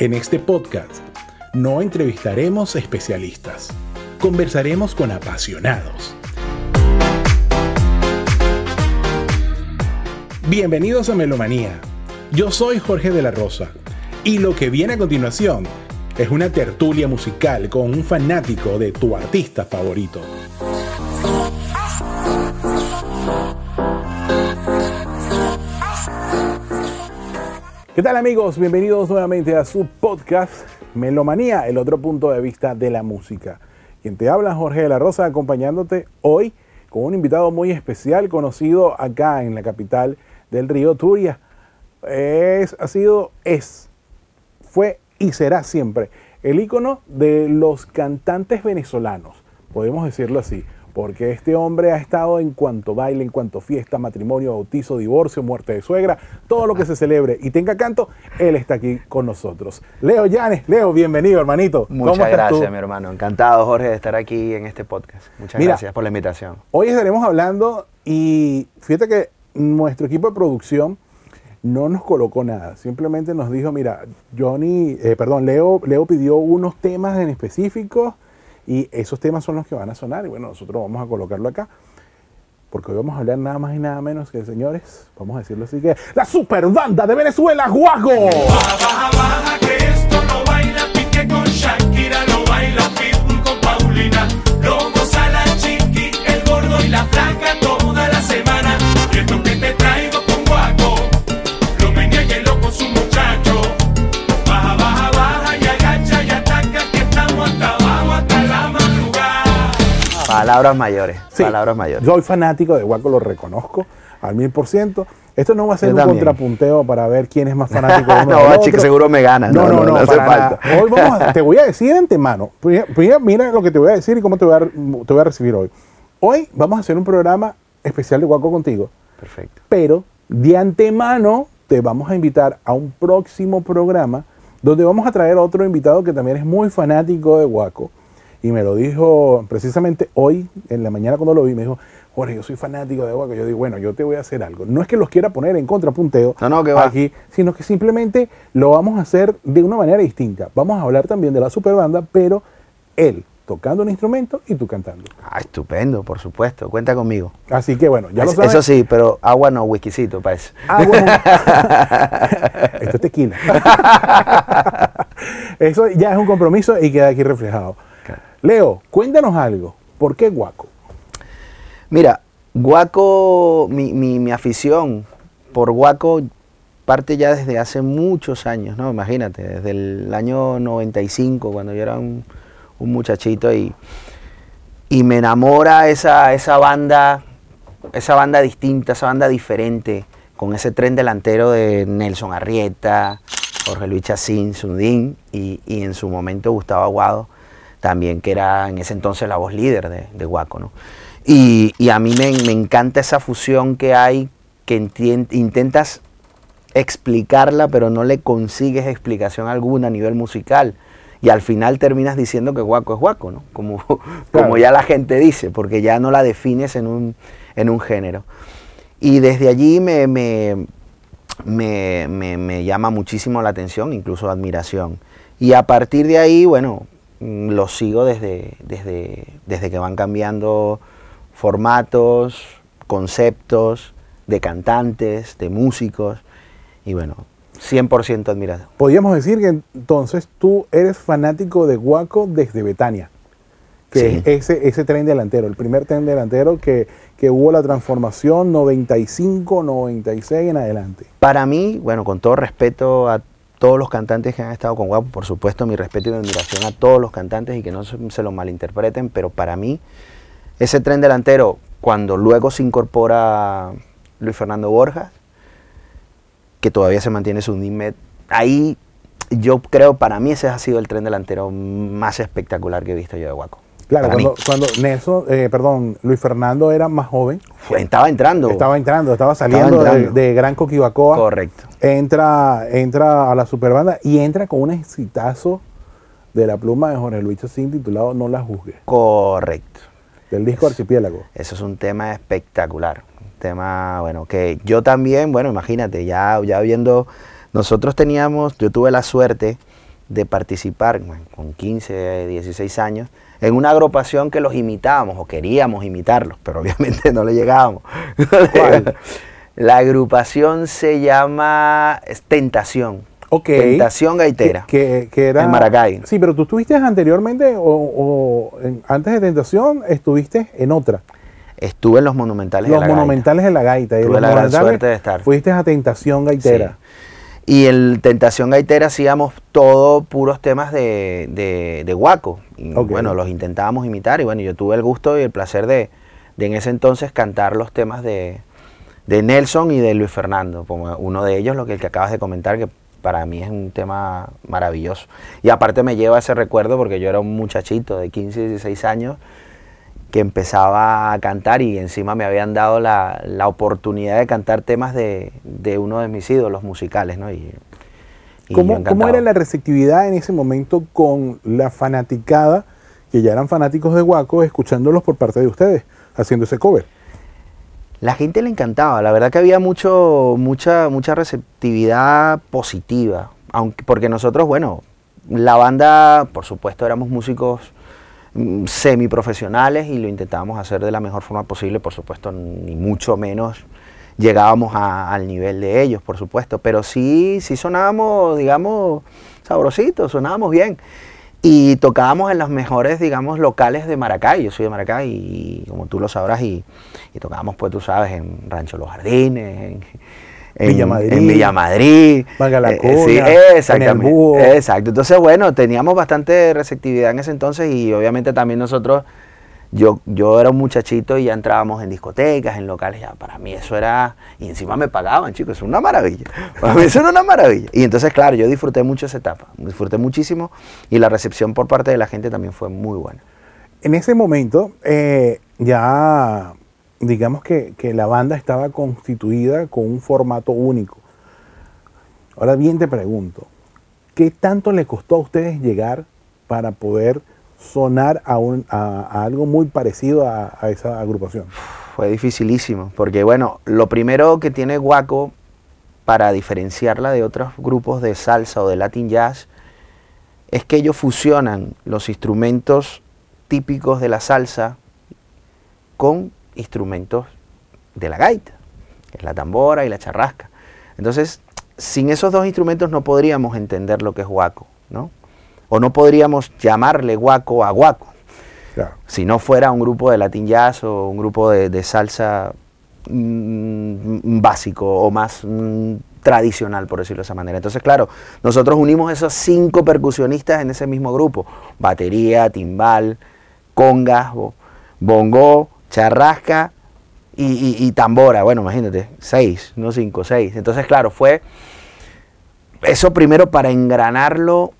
En este podcast no entrevistaremos especialistas, conversaremos con apasionados. Bienvenidos a Melomanía. Yo soy Jorge de la Rosa y lo que viene a continuación es una tertulia musical con un fanático de tu artista favorito. ¿Qué tal amigos? Bienvenidos nuevamente a su podcast Melomanía, el otro punto de vista de la música. Quien te habla Jorge de la Rosa acompañándote hoy con un invitado muy especial conocido acá en la capital del río Turia. Es, ha sido, es, fue y será siempre el ícono de los cantantes venezolanos, podemos decirlo así porque este hombre ha estado en cuanto baile, en cuanto fiesta, matrimonio, bautizo, divorcio, muerte de suegra, todo lo que se celebre y tenga canto, él está aquí con nosotros. Leo Llanes, Leo, bienvenido, hermanito. Muchas gracias, mi hermano. Encantado, Jorge, de estar aquí en este podcast. Muchas gracias por la invitación. Hoy estaremos hablando y fíjate que nuestro equipo de producción no nos colocó nada, simplemente nos dijo, mira, Johnny, eh, perdón, Leo, Leo pidió unos temas en específicos y esos temas son los que van a sonar y bueno, nosotros vamos a colocarlo acá. Porque hoy vamos a hablar nada más y nada menos que, señores, vamos a decirlo así que, la super banda de Venezuela, Guaco. Baja, baja, baja, que esto no baila, pique con Shakira, no baila Pitbull con Paulina, lo goza la chiqui, el gordo y la flaca toda la semana. Palabras mayores, Sí, palabras mayores. Soy fanático de Guaco, lo reconozco al mil por ciento. Esto no va a ser Yo un también. contrapunteo para ver quién es más fanático de uno No, del chico, otro. seguro me ganas. No, no, no, hace falta. nada. Hoy vamos a- te voy a decir de antemano. Mira lo que te voy a decir y cómo te voy a, te voy a recibir hoy. Hoy vamos a hacer un programa especial de Guaco contigo, Perfecto. pero de antemano te vamos a invitar a un próximo programa donde vamos a traer a otro invitado que también es muy fanático de Guaco. Y me lo dijo precisamente hoy, en la mañana cuando lo vi, me dijo, Jorge, yo soy fanático de Guaco. Yo digo, bueno, yo te voy a hacer algo. No es que los quiera poner en contrapunteo No, no, que va. aquí, sino que simplemente lo vamos a hacer de una manera distinta. Vamos a hablar también de la superbanda, pero él tocando un instrumento y tú cantando. Ah, estupendo, por supuesto. Cuenta conmigo. Así que bueno, ya lo Es- sabes. Eso sí, pero agua no, whiskycito para eso. Ah, bueno. Esto es tequila. Eso ya es un compromiso y queda aquí reflejado. Leo, cuéntanos algo. ¿Por qué Guaco? Mira, Guaco, mi, mi, mi afición por Guaco parte ya desde hace muchos años, ¿no? Imagínate, desde el año 95, cuando yo era un, un muchachito y, y me enamora esa, esa banda, esa banda distinta, esa banda diferente, con ese tren delantero de Nelson Arrieta, Jorge Luis Chacín, Sundín y, y en su momento Gustavo Aguado, también que era en ese entonces la voz líder de, de Guaco, ¿no? Y, y a mí me, me encanta esa fusión que hay, que intentas explicarla, pero no le consigues explicación alguna a nivel musical. Y al final terminas diciendo que guaco es guaco, ¿no? Como, como ya la gente dice, porque ya no la defines en un, en un género. Y desde allí me, me, me, me- me llama muchísimo la atención, incluso admiración. Y a partir de ahí, bueno, lo sigo desde, desde, desde que van cambiando formatos, conceptos de cantantes, de músicos. Y bueno, 100% admirado. Podríamos decir que entonces tú eres fanático de Guaco desde Betania. Que Sí. es ese, ese tren delantero, el primer tren delantero que, que hubo la transformación 95, 96 en adelante. Para mí, bueno, con todo respeto a todos los cantantes que han estado con Guapo, por supuesto mi respeto y mi admiración a todos los cantantes y que no se, lo malinterpreten, pero para mí ese tren delantero, cuando luego se incorpora Luis Fernando Borjas, que todavía se mantiene su Nimet, ahí yo creo, para mí ese ha sido el tren delantero más espectacular que he visto yo de Guaco. Claro, cuando, cuando Nelson, eh, perdón, Luis Fernando era más joven, estaba entrando. estaba entrando, estaba saliendo de, entrando. de Gran Coquibacoa. Correcto. entra, entra a la superbanda y entra con un exitazo de la pluma de Jorge Luis Chacín titulado No la juzgue, Correcto. del disco Archipiélago. Eso es un tema espectacular. Un tema, bueno, que yo también, bueno, imagínate, ya, ya viendo, nosotros teníamos, yo tuve la suerte de participar con 15, 16 años en una agrupación que los imitábamos o queríamos imitarlos, pero obviamente no le llegábamos. La agrupación se llama Tentación. Tentación Gaitera. Que, era, en Maracay. Sí, pero tú estuviste anteriormente o, antes de Tentación estuviste en otra. Estuve en los Monumentales de la Monumentales de la Gaita. Tuve la gran suerte de estar. Fuiste a Tentación Gaitera. Y en Tentación Gaitera hacíamos todo puros temas de, de, de guaco. Y bueno, los intentábamos imitar y bueno, yo tuve el gusto y el placer de, de en ese entonces cantar los temas de, de Nelson y de Luis Fernando, como uno de ellos, lo que, el que acabas de comentar, que para mí es un tema maravilloso. Y aparte me lleva ese recuerdo porque yo era un muchachito de 15, 16 años que empezaba a cantar y encima me habían dado la, la oportunidad de cantar temas de, de, uno de mis ídolos musicales, ¿no? Y, ¿Cómo, ¿Cómo, era la receptividad en ese momento con la fanaticada, que ya eran fanáticos de Guaco, escuchándolos por parte de ustedes, haciendo ese cover? La gente le encantaba, la verdad que había mucho, mucha, mucha receptividad positiva, aunque, porque nosotros, bueno, la banda, por supuesto, éramos músicos semiprofesionales y lo intentábamos hacer de la mejor forma posible, por supuesto, ni mucho menos llegábamos al nivel de ellos, por supuesto, pero sí, sí sonábamos, digamos, sabrositos, sonábamos bien. Y tocábamos en los mejores, digamos, locales de Maracay. Yo soy de Maracay y como tú lo sabrás, y, tocábamos, pues tú sabes, en Rancho Los Jardines, en, Villa Madrid, en Villa Madrid. Eh, sí, exactamente. Exacto. Entonces, bueno, teníamos bastante receptividad en ese entonces y obviamente también nosotros yo, yo era un muchachito y ya entrábamos en discotecas, en locales, ya para mí eso era, y encima me pagaban, chicos, es una maravilla. Para mí eso era una maravilla. Y entonces, claro, yo disfruté mucho esa etapa, disfruté muchísimo y la recepción por parte de la gente también fue muy buena. En ese momento, eh, ya digamos que, que la banda estaba constituida con un formato único. Ahora bien te pregunto, ¿qué tanto le costó a ustedes llegar para poder sonar a, un, a, algo muy parecido a, esa agrupación? Fue dificilísimo, porque bueno, lo primero que tiene Guaco para diferenciarla de otros grupos de salsa o de Latin jazz es que ellos fusionan los instrumentos típicos de la salsa con instrumentos de la gaita, que es la tambora y la charrasca. Entonces, sin esos dos instrumentos no podríamos entender lo que es guaco, ¿no? o no podríamos llamarle guaco a guaco. Si no fuera un grupo de latin jazz o un grupo de, salsa mm, básico o más mm, tradicional, por decirlo de esa manera. Entonces, claro, nosotros unimos esos cinco percusionistas en ese mismo grupo. Batería, timbal, congas, bongo, charrasca y, tambora. Bueno, imagínate, seis, no cinco, seis. Entonces, claro, fue eso primero para engranarlo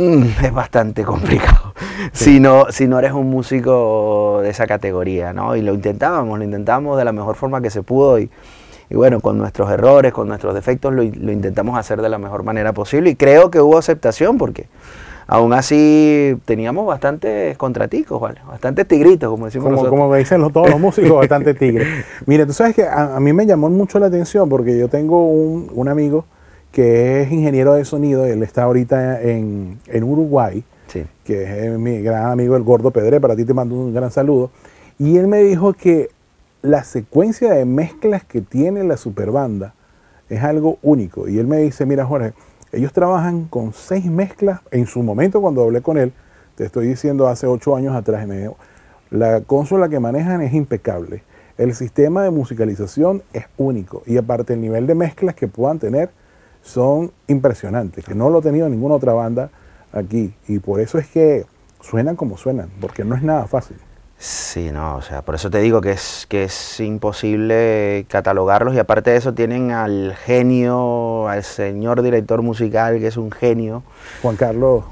Mm, es bastante complicado. Si, no, si no eres un músico de esa categoría, ¿no? Y lo intentábamos, lo intentábamos de la mejor forma que se pudo y, bueno, con nuestros errores, con nuestros defectos, lo, intentamos hacer de la mejor manera posible y creo que hubo aceptación porque aún así teníamos bastantes contraticos, ¿vale? Bastantes tigritos, como decimos como, nosotros. Como dicen todos los músicos, bastante tigres. Mira, tú sabes que a, mí me llamó mucho la atención porque yo tengo un, un amigo que es ingeniero de sonido, él está ahorita en, Uruguay, que es mi gran amigo el Gordo Pedre, para ti te mando un gran saludo, y él me dijo que la secuencia de mezclas que tiene la superbanda es algo único, y él me dice, mira Jorge, ellos trabajan con seis mezclas, en su momento cuando hablé con él, te estoy diciendo hace ocho años atrás, me dijo, la consola que manejan es impecable, el sistema de musicalización es único, y aparte el nivel de mezclas que puedan tener, son impresionantes, que no lo ha tenido ninguna otra banda aquí. Y por eso es que suenan como suenan, porque no es nada fácil. Sí, no, o sea, por eso te digo que es, que es imposible catalogarlos y aparte de eso tienen al genio, al señor director musical que es un genio. Juan Carlos.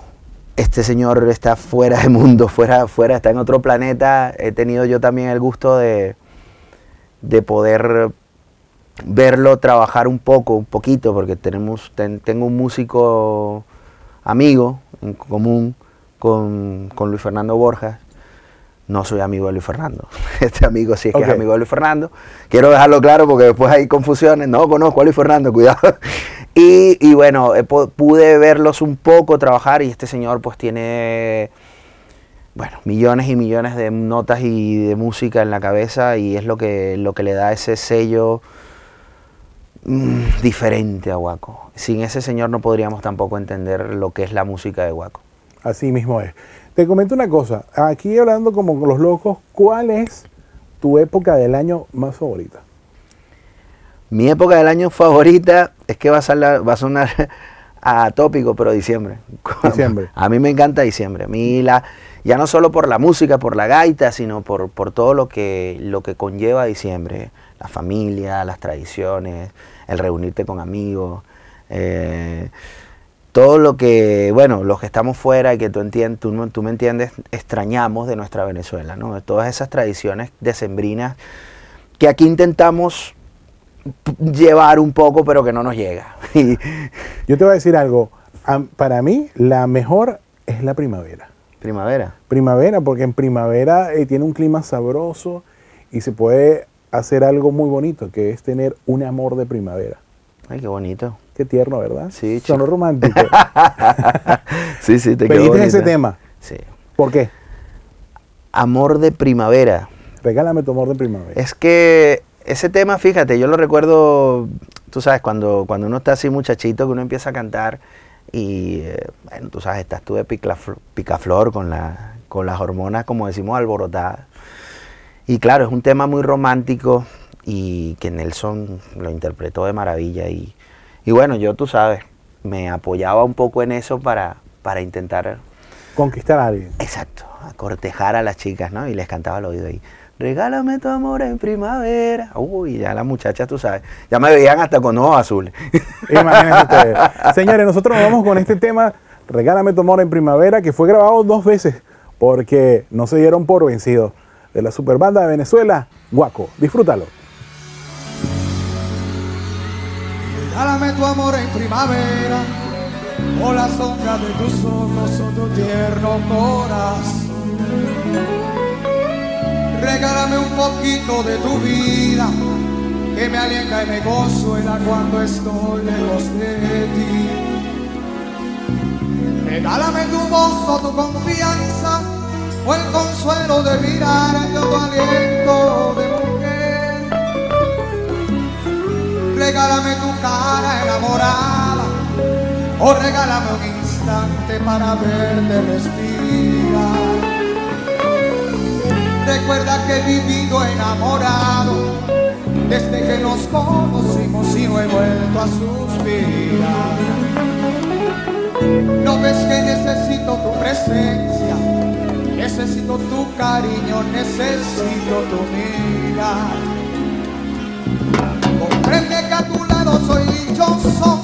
Este señor está fuera de mundo, fuera, fuera, está en otro planeta. He tenido yo también el gusto de, de poder verlo trabajar un poco, un poquito, porque tenemos, tengo un músico amigo en común con, Luis Fernando Borjas. No soy amigo de Luis Fernando. Este amigo sí es que es amigo de Luis Fernando. Quiero dejarlo claro porque después hay confusiones. No conozco a Luis Fernando, cuidado. Y, y bueno, eh, pu- pude verlos un poco trabajar y este señor pues tiene, bueno, millones y millones de notas y de música en la cabeza y es lo que, lo que le da ese sello mm, diferente a Waco. Sin ese señor no podríamos tampoco entender lo que es la música de Waco. Así mismo es. Te comento una cosa. Aquí hablando como con los locos, ¿cuál es tu época del año más favorita? Mi época del año favorita es que va a, sonar, va a sonar atópico, pero diciembre. Diciembre. A mí me encanta diciembre. A mí la, ya no solo por la música, por la gaita, sino por, por todo lo que, lo que conlleva diciembre. La familia, las tradiciones, el reunirte con amigos. eh, todo lo que, bueno, los que estamos fuera y que tú, entiendes, tú, tú me entiendes, extrañamos de nuestra Venezuela, ¿no? Todas esas tradiciones decembrinas que aquí intentamos llevar un poco, pero que no nos llega. Y- Yo te voy a decir algo. Para mí, la mejor es la primavera. primavera. Primavera, porque en primavera eh, tiene un clima sabroso y se puede hacer algo muy bonito, que es tener un amor de primavera. Ay, qué bonito. Qué tierno, ¿verdad? Sí, Sonó romántico. sí, sí, te quedó Pediste ese tema. Sí. ¿Por qué? Amor de primavera. Regálame tu amor de primavera. Es que ese tema, fíjate, yo lo recuerdo, tú sabes, cuando, cuando uno está así muchachito, que uno empieza a cantar y, eh, bueno, tú sabes, estás tú de picaflor, picaflor con, la, con las hormonas, como decimos, alborotadas. Y claro, es un tema muy romántico y que Nelson lo interpretó de maravilla. Y, y bueno, yo, tú sabes, me apoyaba un poco en eso para, para intentar Conquistar a alguien. Exacto, a cortejar a las chicas, ¿no? Y les cantaba al oído ahí, regálame tu amor en primavera. Uy, ya las muchachas, tú sabes, ya me veían hasta con ojos azules. Imagínense ustedes. Señores, nosotros nos vamos con este tema, Regálame tu amor en primavera, que fue grabado dos veces, porque no se dieron por vencidos. De la superbanda de Venezuela, Guaco. Disfrútalo. Regálame tu amor en primavera, o la sombra de tus ojos o tu tierno corazón. Regálame un poquito de tu vida, que me alienta y me consuela cuando estoy lejos de ti. Regálame tu voz o tu confianza, o el consuelo de mirar en tu aliento de Regálame tu cara enamorada o regálame un instante para verte respirar. Recuerda que he vivido enamorado desde que nos conocimos y no he vuelto a suspirar. No ves que necesito tu presencia, necesito tu cariño, necesito tu mirar. Comprende a tu lado soy dichoso,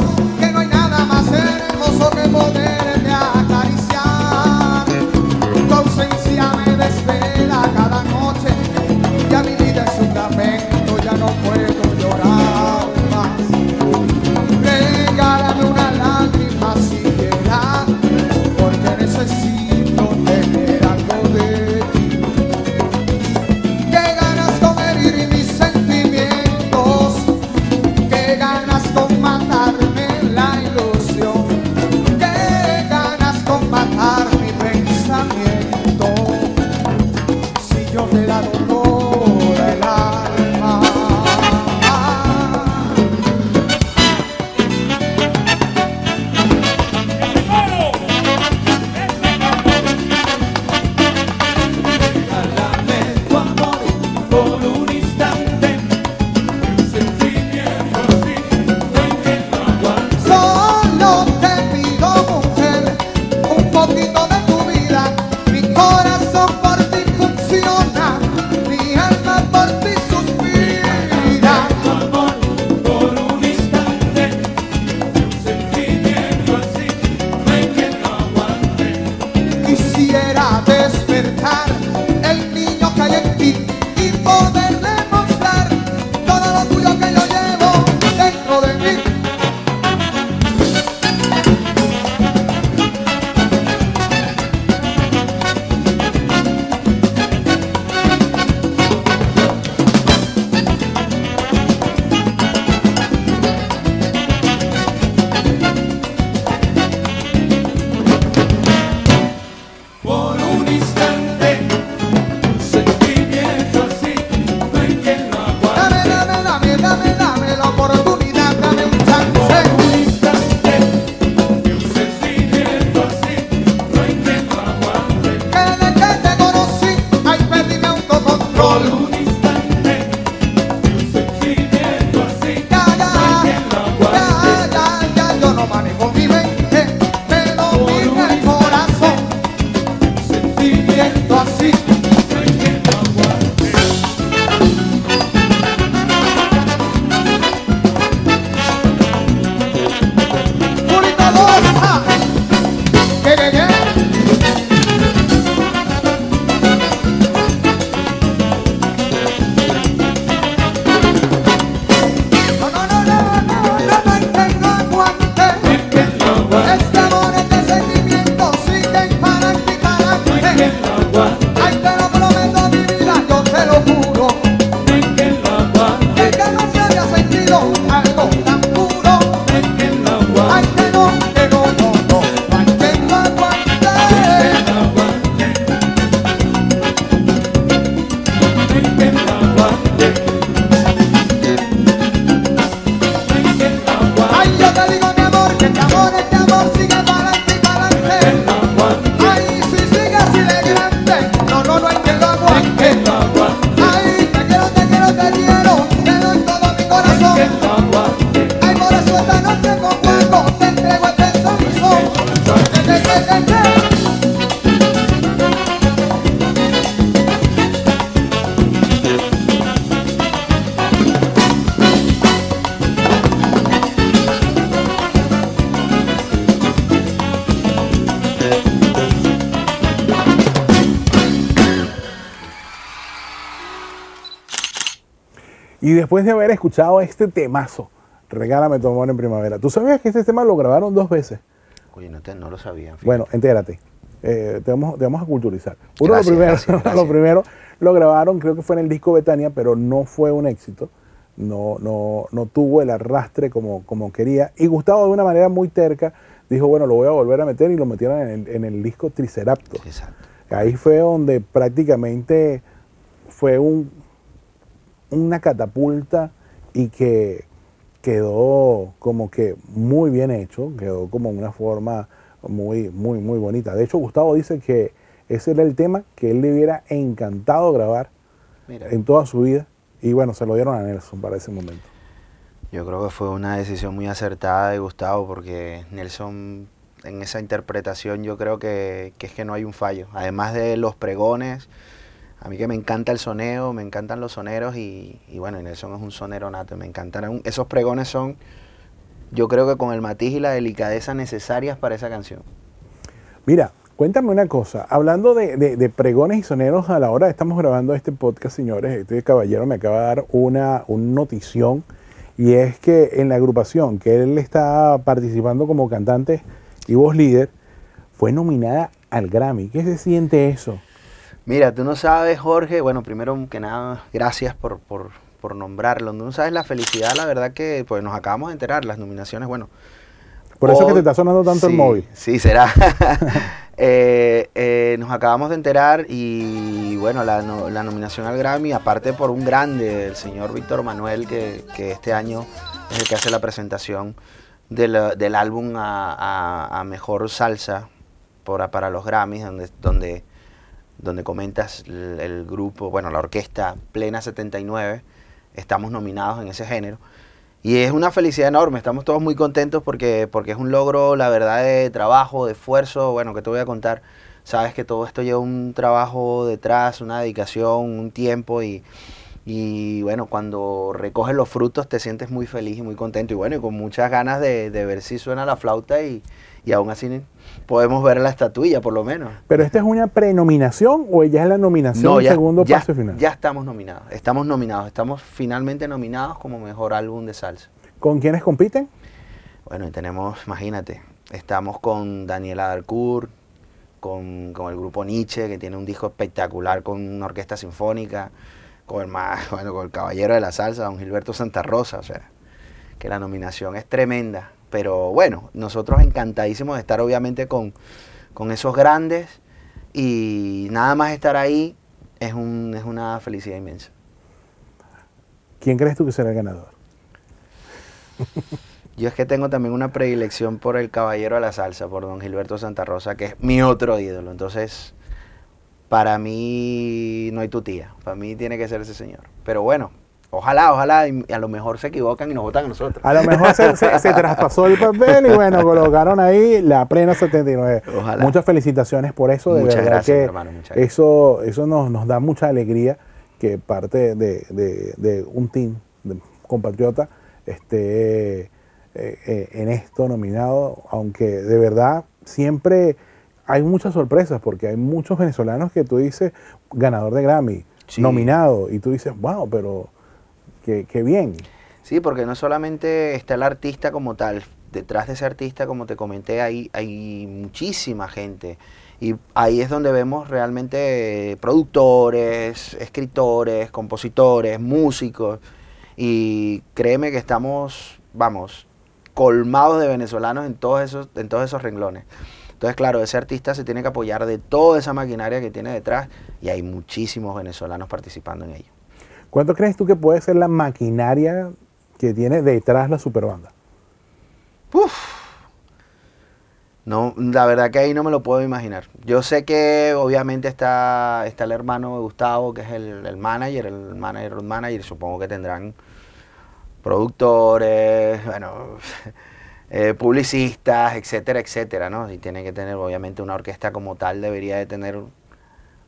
después de haber escuchado este temazo, Regálame tu amor en primavera, ¿tú sabías que este tema lo grabaron dos veces? Oye, no, te- no lo sabía. fíjate. Bueno, entérate. Eh, te, vamos, te vamos a culturizar. Uno Gracias, lo primero, gracias, gracias. lo primero lo grabaron, creo que fue en el disco Betania, pero no fue un éxito. No, no, no tuvo el arrastre como, como quería. Y Gustavo, de una manera muy terca, dijo: Bueno, lo voy a volver a meter y lo metieron en el, en el disco Triceraptor. Exacto. Ahí fue donde prácticamente fue un, una catapulta y que quedó como que muy bien hecho, quedó como una forma muy, muy, muy bonita. De hecho, Gustavo dice que ese era el tema que él le hubiera encantado grabar Mira, en toda su vida. Y bueno, se lo dieron a Nelson para ese momento. yo creo que fue una decisión muy acertada de Gustavo porque Nelson en esa interpretación yo creo que, que es que no hay un fallo. Además de los pregones, a mí que me encanta el soneo, me encantan los soneros y, y bueno, Nelson es un sonero nato, me encantan. Esos pregones son, yo creo que con el matiz y la delicadeza necesarias para esa canción. Mira, cuéntame una cosa. Hablando de pregones y soneros a la hora de estamos grabando este podcast, señores, este caballero me acaba de dar una, una notición y es que en la agrupación que él está participando como cantante y voz líder, fue nominada al Grammy. ¿Qué se siente eso? Mira, tú no sabes, Jorge, bueno, primero que nada, gracias por, por, por nombrarlo. Tú no sabes la felicidad, la verdad que pues nos acabamos de enterar, las nominaciones, bueno. Por eso es que te está sonando tanto el móvil. Sí, será. Eh, eh, nos acabamos de enterar y bueno, la, no- la nominación al Grammy, aparte por un grande, el señor Víctor Manuel, que, que este año es el que hace la presentación del, del álbum a, a- a Mejor Salsa por- para los Grammys, donde, donde, donde comentas el, grupo, bueno, la orquesta Plena 79, estamos nominados en ese género. Y es una felicidad enorme, estamos todos muy contentos porque, porque es un logro, la verdad, de trabajo, de esfuerzo, bueno, que te voy a contar. Sabes que todo esto lleva un trabajo detrás, una dedicación, un tiempo y, y bueno, cuando recoges los frutos te sientes muy feliz y muy contento y bueno, y con muchas ganas de, de ver si suena la flauta y, y aún así podemos ver la estatuilla por lo menos. ¿Pero esta es una prenominación o ya es la nominación No, ya, segundo ya- paso final? ya estamos nominados, estamos nominados, estamos finalmente nominados como mejor álbum de salsa. ¿Con quiénes compiten? Bueno, y tenemos, imagínate, estamos con Daniela Darcourt, con, con el grupo Nietzsche, que tiene un disco espectacular con una orquesta sinfónica, con el, más, bueno, con el Caballero de la Salsa, don Gilberto Santa Rosa, o sea, que la nominación es tremenda. Pero bueno, nosotros encantadísimos de estar obviamente con, con esos grandes y nada más estar ahí es, un, es una felicidad inmensa. ¿Quién crees tú que será el ganador? Yo es que tengo también una predilección por el Caballero de la Salsa, por don Gilberto Santa Rosa, que es mi otro ídolo. Entonces, para mí no hay tu tía. Para mí tiene que ser ese señor. Pero bueno, ojalá, ojalá, y a lo mejor se equivocan y nos votan a nosotros. A lo mejor se, se- se traspasó el papel y bueno, colocaron ahí la plena 79. Ojalá. Muchas felicitaciones por eso, de Muchas verdad gracias, que hermano, muchas gracias. eso, eso nos, nos da mucha alegría que parte de, de- de un team de compatriota esté eh, eh, en esto nominado, aunque de verdad siempre hay muchas sorpresas porque hay muchos venezolanos que tú dices ganador de Grammy, Sí. nominado, y tú dices, wow, pero qué bien. Sí, porque no solamente está el artista como tal, detrás de ese artista, como te comenté, hay, hay muchísima gente. Y ahí es donde vemos realmente eh, productores, escritores, compositores, músicos. Y créeme que estamos, vamos, colmados de venezolanos en todos esos, en todos esos renglones. Entonces, claro, ese artista se tiene que apoyar de toda esa maquinaria que tiene detrás y hay muchísimos venezolanos participando en ello. ¿Cuánto crees tú que puede ser la maquinaria que tiene detrás la superbanda? No, la verdad que ahí no me lo puedo imaginar. Yo sé que obviamente está, está el hermano de Gustavo, que es el, el manager, el manager, el manager, supongo que tendrán productores, bueno, eh, publicistas, etcétera, etcétera, ¿no? Y tiene que tener, obviamente, una orquesta como tal debería de tener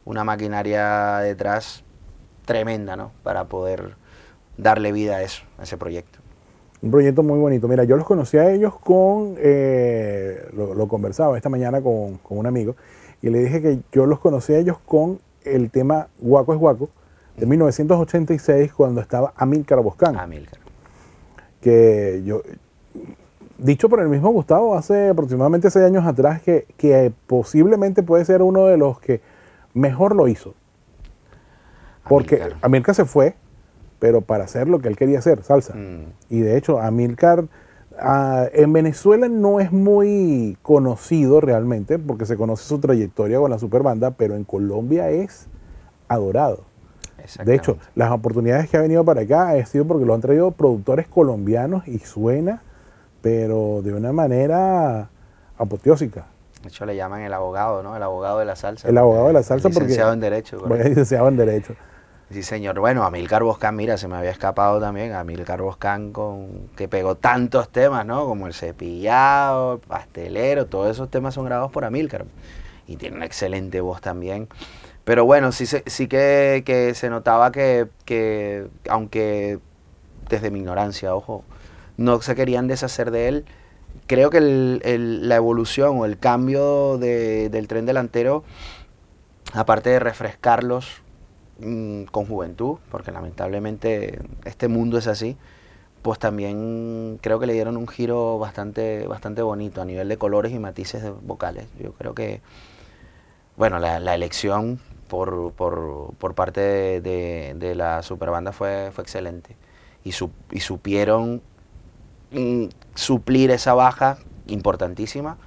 una maquinaria detrás tremenda, ¿no? Para poder darle vida a eso, a ese proyecto. Un proyecto muy bonito. Mira, yo los conocí a ellos con, eh, lo, lo conversaba esta mañana con, con un amigo, y le dije que yo los conocí a ellos con el tema Guaco es Guaco, de 1986 cuando estaba Amílcar Boscán. Amílcar. que yo, dicho por el mismo Gustavo hace aproximadamente seis años atrás, que, que posiblemente puede ser uno de los que mejor lo hizo. Porque. Amílcar se fue, pero para hacer lo que él quería hacer, salsa. Mm. Y de hecho, Amílcar ah, en Venezuela no es muy conocido realmente, porque se conoce su trayectoria con la superbanda, pero en Colombia es adorado. De hecho, las oportunidades que ha venido para acá ha sido porque lo han traído productores colombianos y suena, pero de una manera apoteósica. De hecho, le llaman el abogado, ¿no? El abogado de la salsa. El abogado de la salsa porque- Licenciado en Derecho. Bueno, licenciado en Derecho. Sí, señor. Bueno, Amílcar Boscán, mira, se me había escapado también. Amílcar Boscán, con, que pegó tantos temas, ¿no? Como el cepillado, el pastelero, todos esos temas son grabados por Amílcar. Y tiene una excelente voz también. Pero bueno, sí, sí que, que se notaba que, que, aunque desde mi ignorancia, ojo, no se querían deshacer de él, creo que la evolución o el cambio de- del tren delantero, aparte de refrescarlos mm, con juventud, porque lamentablemente este mundo es así, pues también creo que le dieron un giro bastante, bastante bonito a nivel de colores y matices de vocales. Yo creo que, bueno, la, elección por, por, por parte de, la superbanda fue, fue excelente. Y, y supieron mm, suplir esa baja importantísima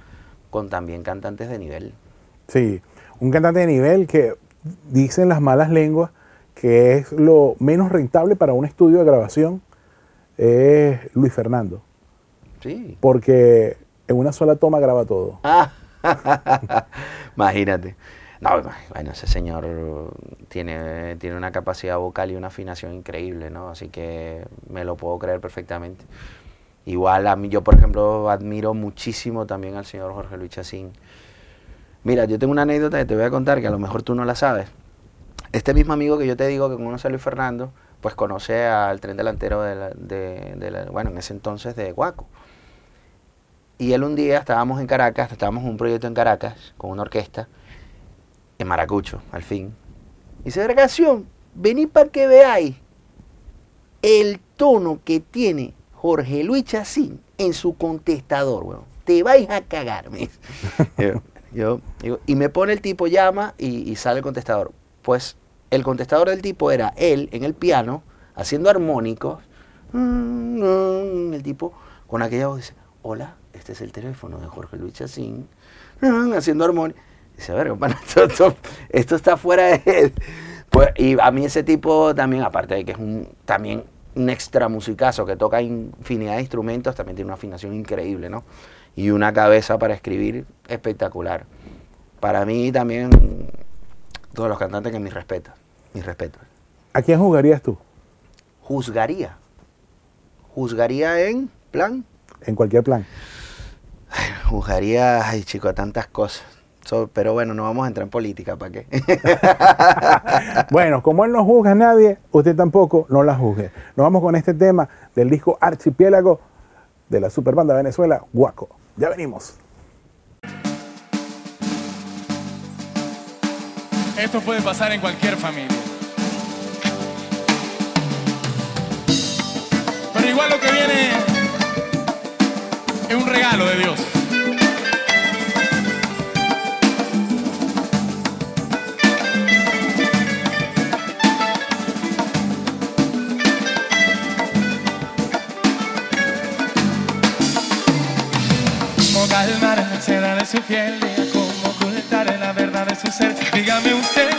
con también cantantes de nivel. Sí, un cantante de nivel que dicen las malas lenguas que es lo menos rentable para un estudio de grabación es Luis Fernando, Sí. porque en una sola toma graba todo. Imagínate. No, bueno, ese señor tiene, tiene una capacidad vocal y una afinación increíble, ¿no? Así que me lo puedo creer perfectamente. Igual a mí, yo por ejemplo admiro muchísimo también al señor Jorge Luis Chacín. Mira, yo tengo una anécdota que te voy a contar que a lo mejor tú no la sabes. Este mismo amigo que yo te digo que conoce a Luis Fernando, pues conoce al tren delantero de, la- de- de la- bueno, en ese entonces de Guaco. Y él un día estábamos en Caracas, estábamos en un proyecto en Caracas con una orquesta, en Maracucho, al fin. Y dice, Vergación, vení para que veáis el tono que tiene Jorge Luis Chacín en su contestador, weón. Te vais a cagar, me dice. yo, y me pone el tipo, llama y, sale el contestador. Pues el contestador del tipo era él en el piano, haciendo armónicos. El tipo con aquella voz dice, hola, este es el teléfono de Jorge Luis Chacín, haciendo armónicos. Dice, a ver, esto está fuera de él. Pues, y a mí ese tipo también, aparte de que es un también un extra musicazo que toca infinidad de instrumentos, también tiene una afinación increíble, ¿no? Y una cabeza para escribir espectacular. Para mí también, todos los cantantes que mis respetos, mis respetos. ¿A quién jugarías tú? Juzgaría. Juzgaría en plan, En cualquier plan. juzgaría, ay chico, tantas cosas. So- pero bueno, no vamos a entrar en política, ¿para qué? Bueno, como él no juzga a nadie, usted tampoco no la juzgue. Nos vamos con este tema del disco Archipiélago de la Superbanda Venezuela, Guaco. Ya venimos. Esto puede pasar en cualquier familia. Pero igual lo que viene es un regalo de Dios. Piel, cómo ocultar la verdad de su ser. Dígame usted,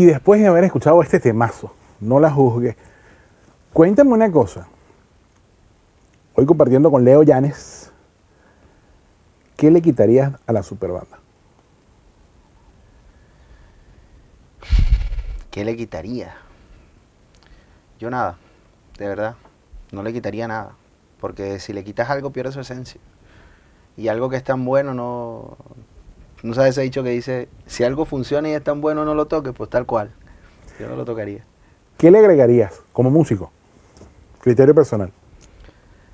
Y después de haber escuchado este temazo, no la juzgue, cuéntame una cosa. Hoy compartiendo con Leo Llanes, ¿qué le quitarías a la superbanda? ¿Qué le quitaría? Yo nada, de verdad. No le quitaría nada. Porque si le quitas algo, pierde su esencia. Y algo que es tan bueno, no. No sabes ese dicho que dice: si algo funciona y es tan bueno, no lo toques, pues tal cual. Yo no lo tocaría. ¿Qué le agregarías como músico? Criterio personal.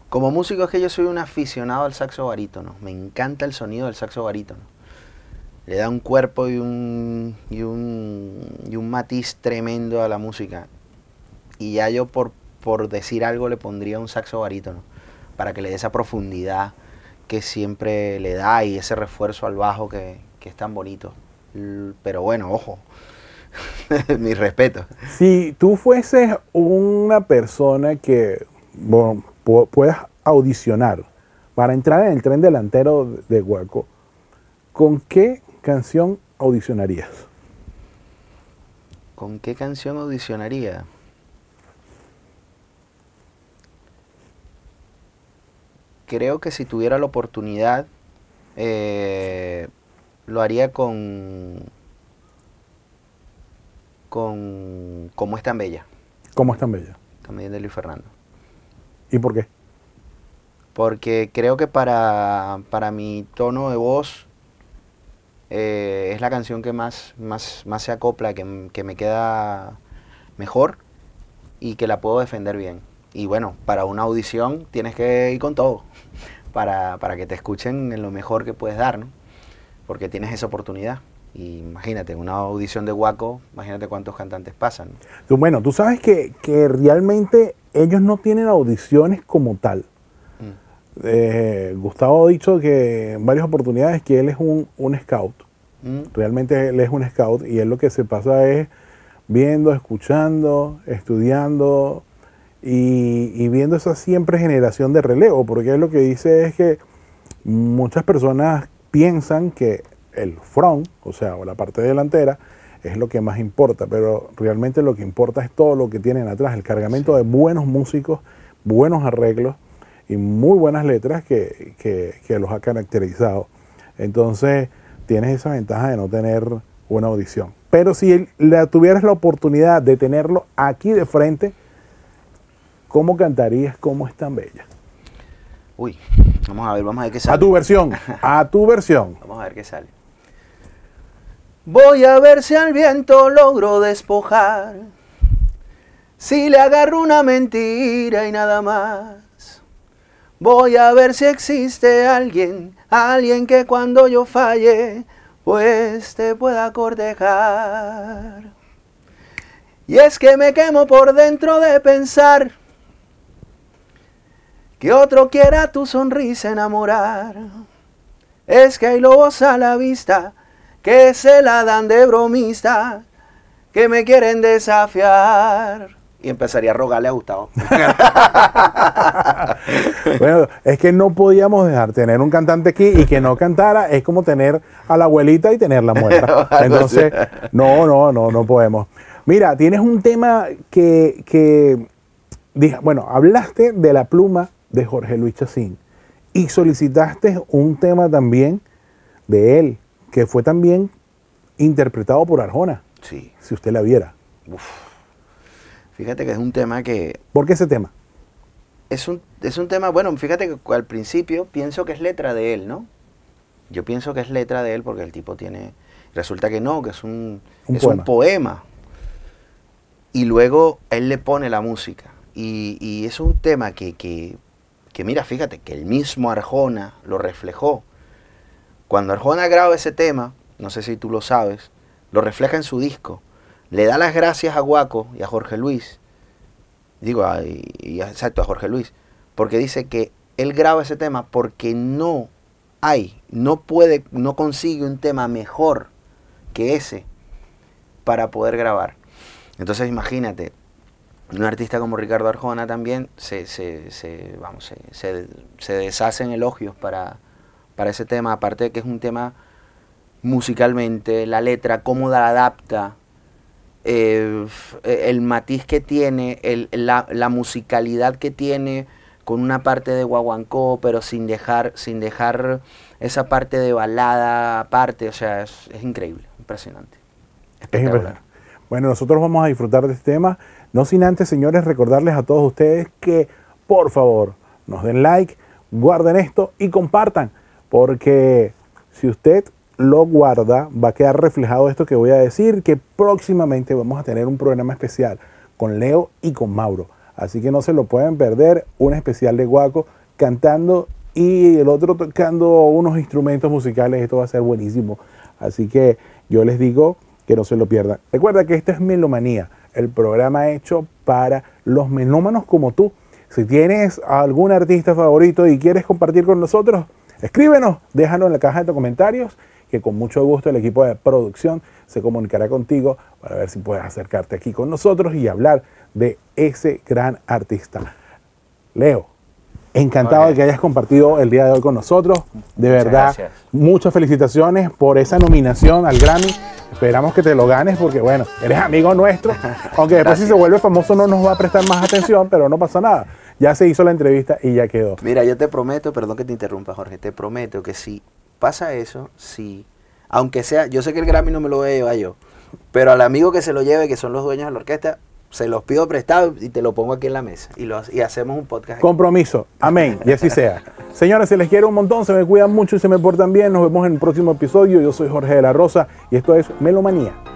Como músico es que yo soy un aficionado al saxo barítono. Me encanta el sonido del saxo barítono. Le da un cuerpo y un, y un, y un matiz tremendo a la música. Y ya yo por, por decir algo le pondría un saxo barítono. Para que le dé esa profundidad que siempre le da y ese refuerzo al bajo que, que es tan bonito. Pero bueno, ojo. Mi respeto. Si tú fueses una persona que bueno, audicionar para entrar en el tren delantero de Hueco, ¿con qué canción audicionarías? ¿Con qué canción audicionaría? Creo que si tuviera la oportunidad, eh, lo haría con. con. Como es tan bella, ¿Cómo es tan bella? también de Luis Fernando. ¿Y por qué? Porque creo que para, para mi tono de voz eh, es la canción que más, más, más se acopla, que, que me queda mejor y que la puedo defender bien. Y bueno, para una audición tienes que ir con todo, para, para que te escuchen en lo mejor que puedes dar, ¿no? Porque tienes esa oportunidad. Y imagínate, una audición de Guaco, imagínate cuántos cantantes pasan. Bueno, tú sabes que, que realmente ellos no tienen audiciones como tal. Mm. Eh, Gustavo ha dicho que en varias oportunidades que él es un, un scout. Mm. Realmente él es un scout y él lo que se pasa es viendo, escuchando, estudiando y, y viendo esa siempre generación de relevo, porque lo que dice es que muchas personas piensan que el front, o sea, o la parte delantera, es lo que más importa, pero realmente lo que importa es todo lo que tienen atrás, el cargamento de buenos músicos, buenos arreglos y muy buenas letras que, que- que los ha caracterizado. Entonces, tienes esa ventaja de no tener una audición. Pero si la, tuvieras la oportunidad de tenerlo aquí de frente, ¿cómo cantarías cómo es tan bella? Uy, vamos a ver, vamos a ver qué sale. A tu versión, a tu versión. Vamos a ver qué sale. Voy a ver si al viento logro despojar. Si le agarro una mentira y nada más. Voy a ver si existe alguien, alguien que cuando yo falle, pues te pueda cortejar. Y es que me quemo por dentro de pensar que otro quiera tu sonrisa enamorar. Es que hay lobos a la vista que se la dan de bromista, que me quieren desafiar. Y empezaría a rogarle a Gustavo. Bueno, es que no podíamos dejar tener un cantante aquí y que no cantara. Es como tener a la abuelita y tenerla muerta. Entonces, no, no, no, no podemos. Mira, tienes un tema que, que bueno, hablaste de la pluma de Jorge Luis Chacín y solicitaste un tema también de él, que fue también interpretado por Arjona, Sí. si usted la viera. Fíjate que es un tema que ¿Por qué ese tema? es un, es un tema, bueno, fíjate que al principio pienso que es letra de él, ¿no? Yo pienso que es letra de él porque el tipo tiene, resulta que no, que es un, Un es poema. un poema. Y luego él le pone la música. Y, y es un tema que, que, que, mira, fíjate, que el mismo Arjona lo reflejó. Cuando Arjona graba ese tema, no sé si tú lo sabes, lo refleja en su disco. Le da las gracias a Guaco y a Jorge Luis digo, y- exacto, a Jorge Luis, porque dice que él graba ese tema porque no hay, no puede, no consigue un tema mejor que ese para poder grabar. Entonces imagínate, un artista como Ricardo Arjona también se, se, se, vamos, se, se, se deshace en elogios para, para ese tema, aparte de que es un tema musicalmente, la letra, cómo la adapta, eh, el matiz que tiene, el- la, la musicalidad que tiene con una parte de guaguancó, pero sin dejar, sin dejar esa parte de balada aparte, o sea, es, es increíble, impresionante. Es impresionante. Bueno, nosotros vamos a disfrutar de este tema. No sin antes, señores, recordarles a todos ustedes que, por favor, nos den like, guarden esto y compartan. Porque si usted lo guarda, va a quedar reflejado esto que voy a decir, que próximamente vamos a tener un programa especial con Leo y con Mauro. Así que no se lo pueden perder, un especial de Guaco cantando y el otro tocando unos instrumentos musicales. Esto va a ser buenísimo. Así que yo les digo que no se lo pierdan. Recuerda que esto es Melomanía, el programa hecho para los melómanos como tú. Si tienes algún artista favorito y quieres compartir con nosotros, escríbenos, déjanos en la caja de comentarios, que con mucho gusto el equipo de producción se comunicará contigo para ver si puedes acercarte aquí con nosotros y hablar de ese gran artista. Leo, encantado de que hayas compartido el día de hoy con nosotros. De Muchas verdad, gracias. muchas felicitaciones por esa nominación al Grammy. Esperamos que te lo ganes porque, bueno, eres amigo nuestro. Aunque después si se vuelve famoso no nos va a prestar más atención, pero no pasa nada. Ya se hizo la entrevista y ya quedó. Mira, yo te prometo, perdón que te interrumpa, Jorge, te prometo que si pasa eso, si, aunque sea, yo sé que el Grammy no me lo voy a llevar yo, pero al amigo que se lo lleve, que son los dueños de la orquesta, se los pido prestado y te lo pongo aquí en la mesa y, lo, y hacemos un podcast. Compromiso. Amén. Y así sea. Señores, se les quiere un montón, se me cuidan mucho y se me portan bien. Nos vemos en el próximo episodio. Yo soy Jorge de la Rosa y esto es Melomanía.